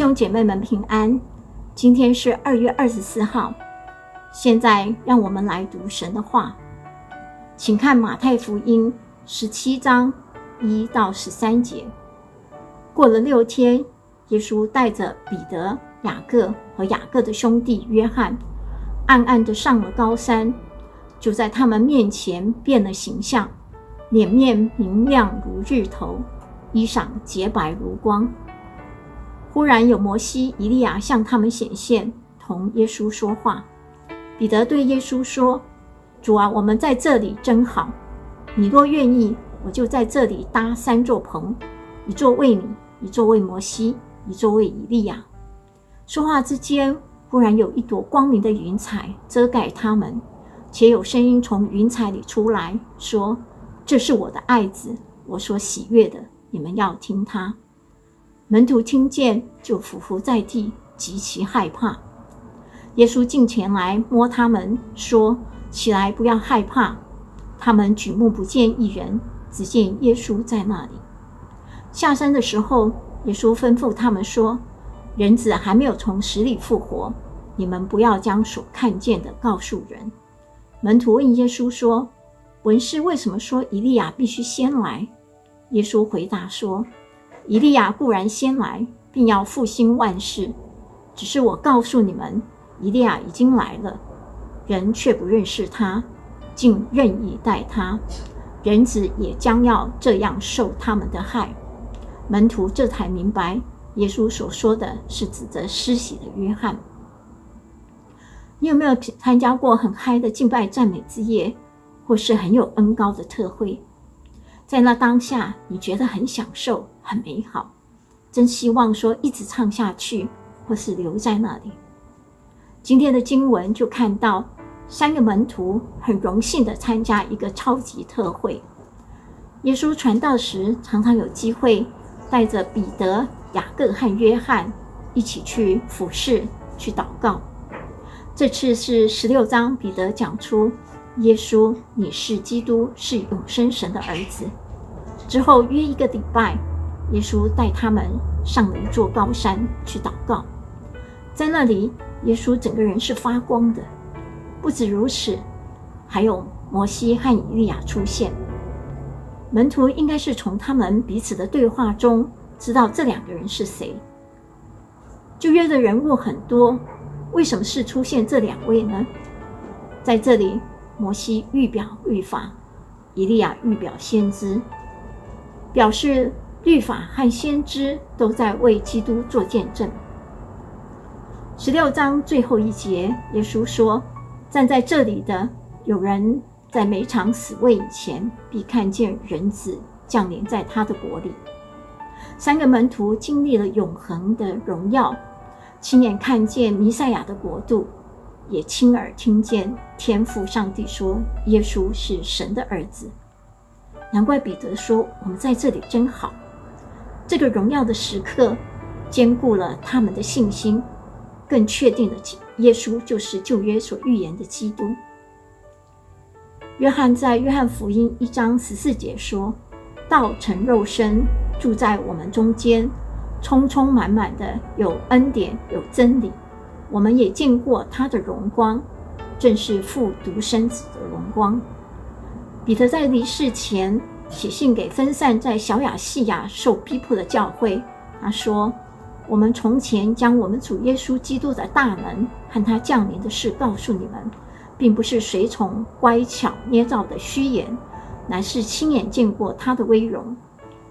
兄姐妹们平安，今天是二月二十四号。现在让我们来读神的话，请看马太福音十七章一到十三节。过了六天，耶稣带着彼得、雅各和雅各的兄弟约翰，暗暗地上了高山，就在他们面前变了形象，脸面明亮如日头，衣裳洁白如光。忽然有摩西、以利亚向他们显现，同耶稣说话。彼得对耶稣说：“主啊，我们在这里真好。你若愿意，我就在这里搭三座棚，一座为你，一座为摩西，一座为以利亚。”说话之间，忽然有一朵光明的云彩遮盖他们，且有声音从云彩里出来说：“这是我的爱子，我所喜悦的，你们要听他。”门徒听见，就俯伏在地，极其害怕。耶稣近前来摸他们，说：“起来，不要害怕。”他们举目不见一人，只见耶稣在那里。下山的时候，耶稣吩咐他们说：“人子还没有从死里复活，你们不要将所看见的告诉人。”门徒问耶稣说：“文士为什么说以利亚必须先来？”耶稣回答说。以利亚固然先来，并要复兴万事，只是我告诉你们，以利亚已经来了，人却不认识他，竟任意待他，人子也将要这样受他们的害。门徒这才明白，耶稣所说的是指责施洗的约翰。你有没有参加过很嗨的敬拜赞美之夜，或是很有恩膏的特会？在那当下，你觉得很享受、很美好，真希望说一直唱下去，或是留在那里。今天的经文就看到三个门徒很荣幸地参加一个超级特会。耶稣传道时，常常有机会带着彼得、雅各和约翰一起去俯视、去祷告。这次是十六章，彼得讲出。耶稣，你是基督，是永生神的儿子。之后约一个礼拜，耶稣带他们上了一座高山去祷告。在那里，耶稣整个人是发光的。不止如此，还有摩西和以利亚出现。门徒应该是从他们彼此的对话中知道这两个人是谁。旧约的人物很多，为什么是出现这两位呢？在这里。摩西预表律法，以利亚预表先知，表示律法和先知都在为基督做见证。十六章最后一节，耶稣说：“站在这里的有人，在每场死位以前，必看见人子降临在他的国里。”三个门徒经历了永恒的荣耀，亲眼看见弥赛亚的国度。也亲耳听见天父上帝说：“耶稣是神的儿子。”难怪彼得说：“我们在这里真好。”这个荣耀的时刻，坚固了他们的信心，更确定了耶稣就是旧约所预言的基督。约翰在约翰福音一章十四节说：“道成肉身，住在我们中间，充充满满的有恩典，有真理。”我们也见过他的荣光，正是父独生子的荣光。彼得在离世前写信给分散在小亚细亚受逼迫的教会，他说：“我们从前将我们主耶稣基督的大能和他降临的事告诉你们，并不是随从乖巧捏造的虚言，乃是亲眼见过他的威荣。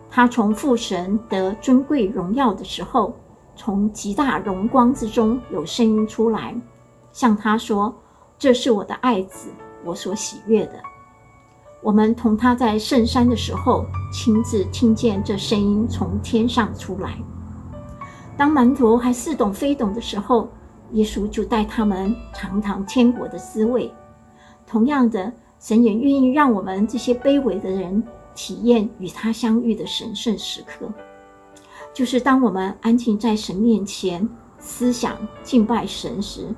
他从父神得尊贵荣耀的时候。”从极大荣光之中有声音出来，向他说：“这是我的爱子，我所喜悦的。”我们同他在圣山的时候，亲自听见这声音从天上出来。当门徒还似懂非懂的时候，耶稣就带他们尝尝天国的滋味。同样的，神也愿意让我们这些卑微的人体验与他相遇的神圣时刻。就是当我们安静在神面前思想敬拜神时，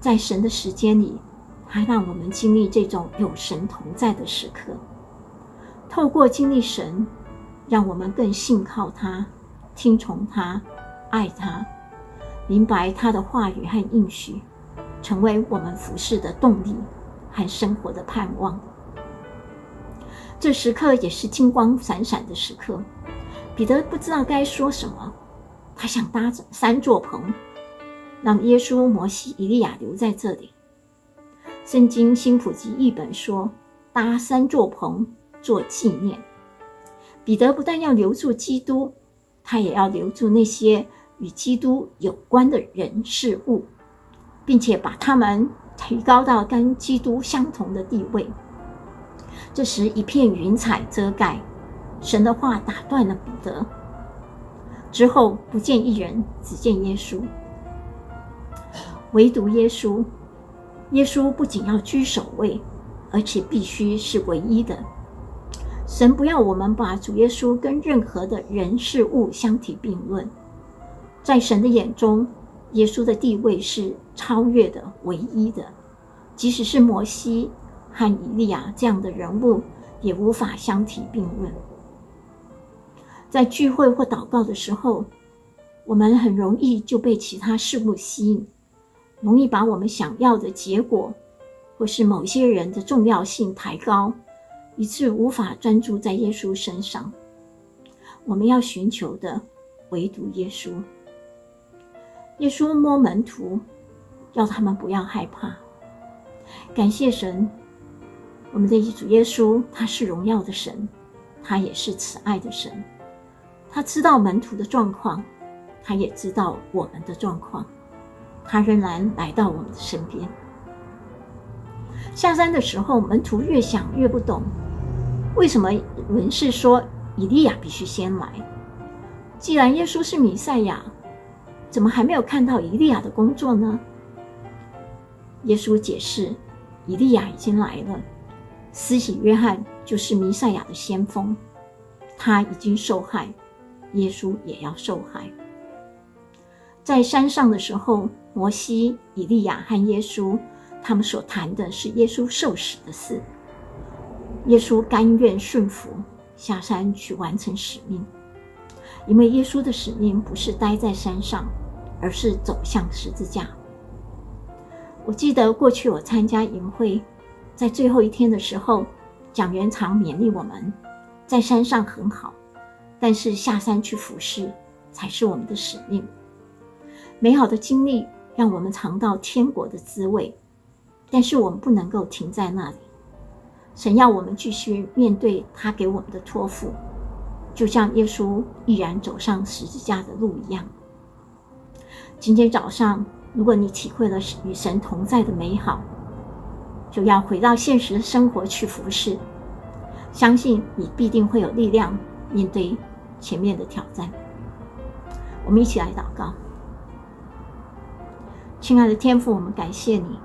在神的时间里，他让我们经历这种有神同在的时刻。透过经历神，让我们更信靠他，听从他，爱他，明白他的话语和应许，成为我们服事的动力和生活的盼望。这时刻也是金光闪闪的时刻，彼得不知道该说什么，他想搭三座棚，让耶稣、摩西、以利亚留在这里。圣经新普及译本说：“搭三座棚做纪念。”彼得不但要留住基督，他也要留住那些与基督有关的人事物，并且把他们提高到跟基督相同的地位。这时，一片云彩遮盖，神的话打断了彼得。之后不见一人，只见耶稣，唯独耶稣。耶稣不仅要居首位，而且必须是唯一的。神不要我们把主耶稣跟任何的人事物相提并论。在神的眼中，耶稣的地位是超越的、唯一的，即使是摩西。和以利亚这样的人物也无法相提并论。在聚会或祷告的时候，我们很容易就被其他事物吸引，容易把我们想要的结果或是某些人的重要性抬高，以致无法专注在耶稣身上。我们要寻求的唯独耶稣。耶稣摸门徒，要他们不要害怕。感谢神。我们的主耶稣，他是荣耀的神，他也是慈爱的神。他知道门徒的状况，他也知道我们的状况，他仍然来到我们的身边。下山的时候，门徒越想越不懂，为什么文士说以利亚必须先来？既然耶稣是弥赛亚，怎么还没有看到以利亚的工作呢？耶稣解释，以利亚已经来了。施洗约翰就是弥赛亚的先锋，他已经受害，耶稣也要受害。在山上的时候，摩西、以利亚和耶稣，他们所谈的是耶稣受死的事。耶稣甘愿顺服，下山去完成使命，因为耶稣的使命不是待在山上，而是走向十字架。我记得过去我参加营会。在最后一天的时候，讲员常勉励我们，在山上很好，但是下山去服侍才是我们的使命。美好的经历让我们尝到天国的滋味，但是我们不能够停在那里。神要我们继续面对他给我们的托付，就像耶稣毅然走上十字架的路一样。今天早上，如果你体会了与神同在的美好，就要回到现实生活去服侍，相信你必定会有力量面对前面的挑战。我们一起来祷告，亲爱的天父，我们感谢你，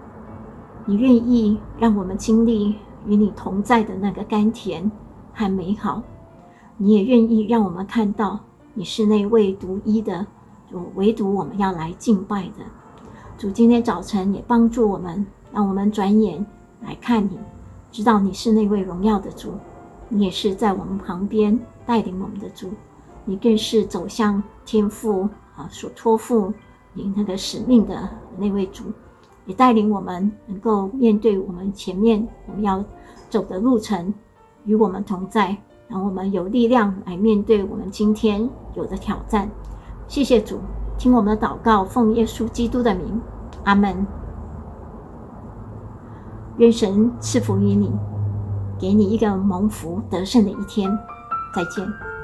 你愿意让我们经历与你同在的那个甘甜和美好，你也愿意让我们看到你是那位独一的主，唯独我们要来敬拜的主。今天早晨也帮助我们，让我们转眼。来看你，知道你是那位荣耀的主，你也是在我们旁边带领我们的主，你更是走向天父啊所托付你那个使命的那位主，也带领我们能够面对我们前面我们要走的路程，与我们同在，让我们有力量来面对我们今天有的挑战。谢谢主，听我们的祷告，奉耶稣基督的名，阿门。愿神赐福于你，给你一个蒙福得胜的一天。再见。